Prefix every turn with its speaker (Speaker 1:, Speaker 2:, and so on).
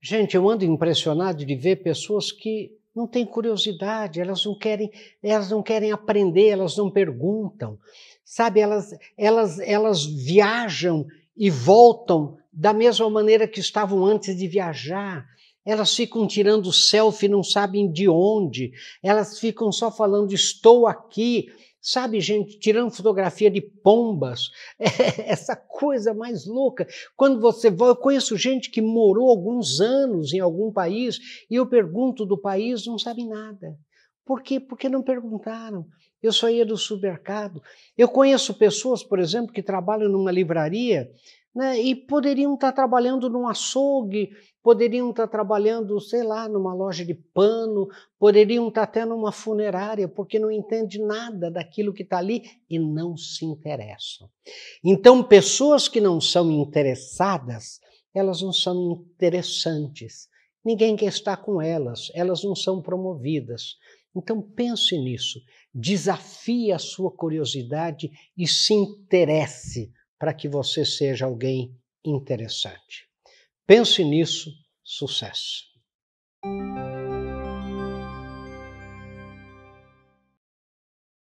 Speaker 1: Gente, eu ando impressionado de ver pessoas que não têm curiosidade, elas não querem, elas não querem aprender, elas não perguntam. Sabe, elas, elas, elas viajam e voltam da mesma maneira que estavam antes de viajar. Elas ficam tirando selfie, não sabem de onde. Elas ficam só falando estou aqui. Sabe, gente, tirando fotografia de pombas, é essa coisa mais louca. Quando você vai, eu conheço gente que morou alguns anos em algum país e eu pergunto do país, não sabe nada. Por quê? Porque não perguntaram. Eu só ia do supermercado. Eu conheço pessoas, por exemplo, que trabalham numa livraria né, e poderiam estar trabalhando num açougue, poderiam estar trabalhando, sei lá, numa loja de pano, poderiam estar até numa funerária, porque não entende nada daquilo que está ali e não se interessam. Então, pessoas que não são interessadas, elas não são interessantes. Ninguém quer estar com elas, elas não são promovidas. Então pense nisso, desafie a sua curiosidade e se interesse para que você seja alguém interessante. Pense nisso, sucesso.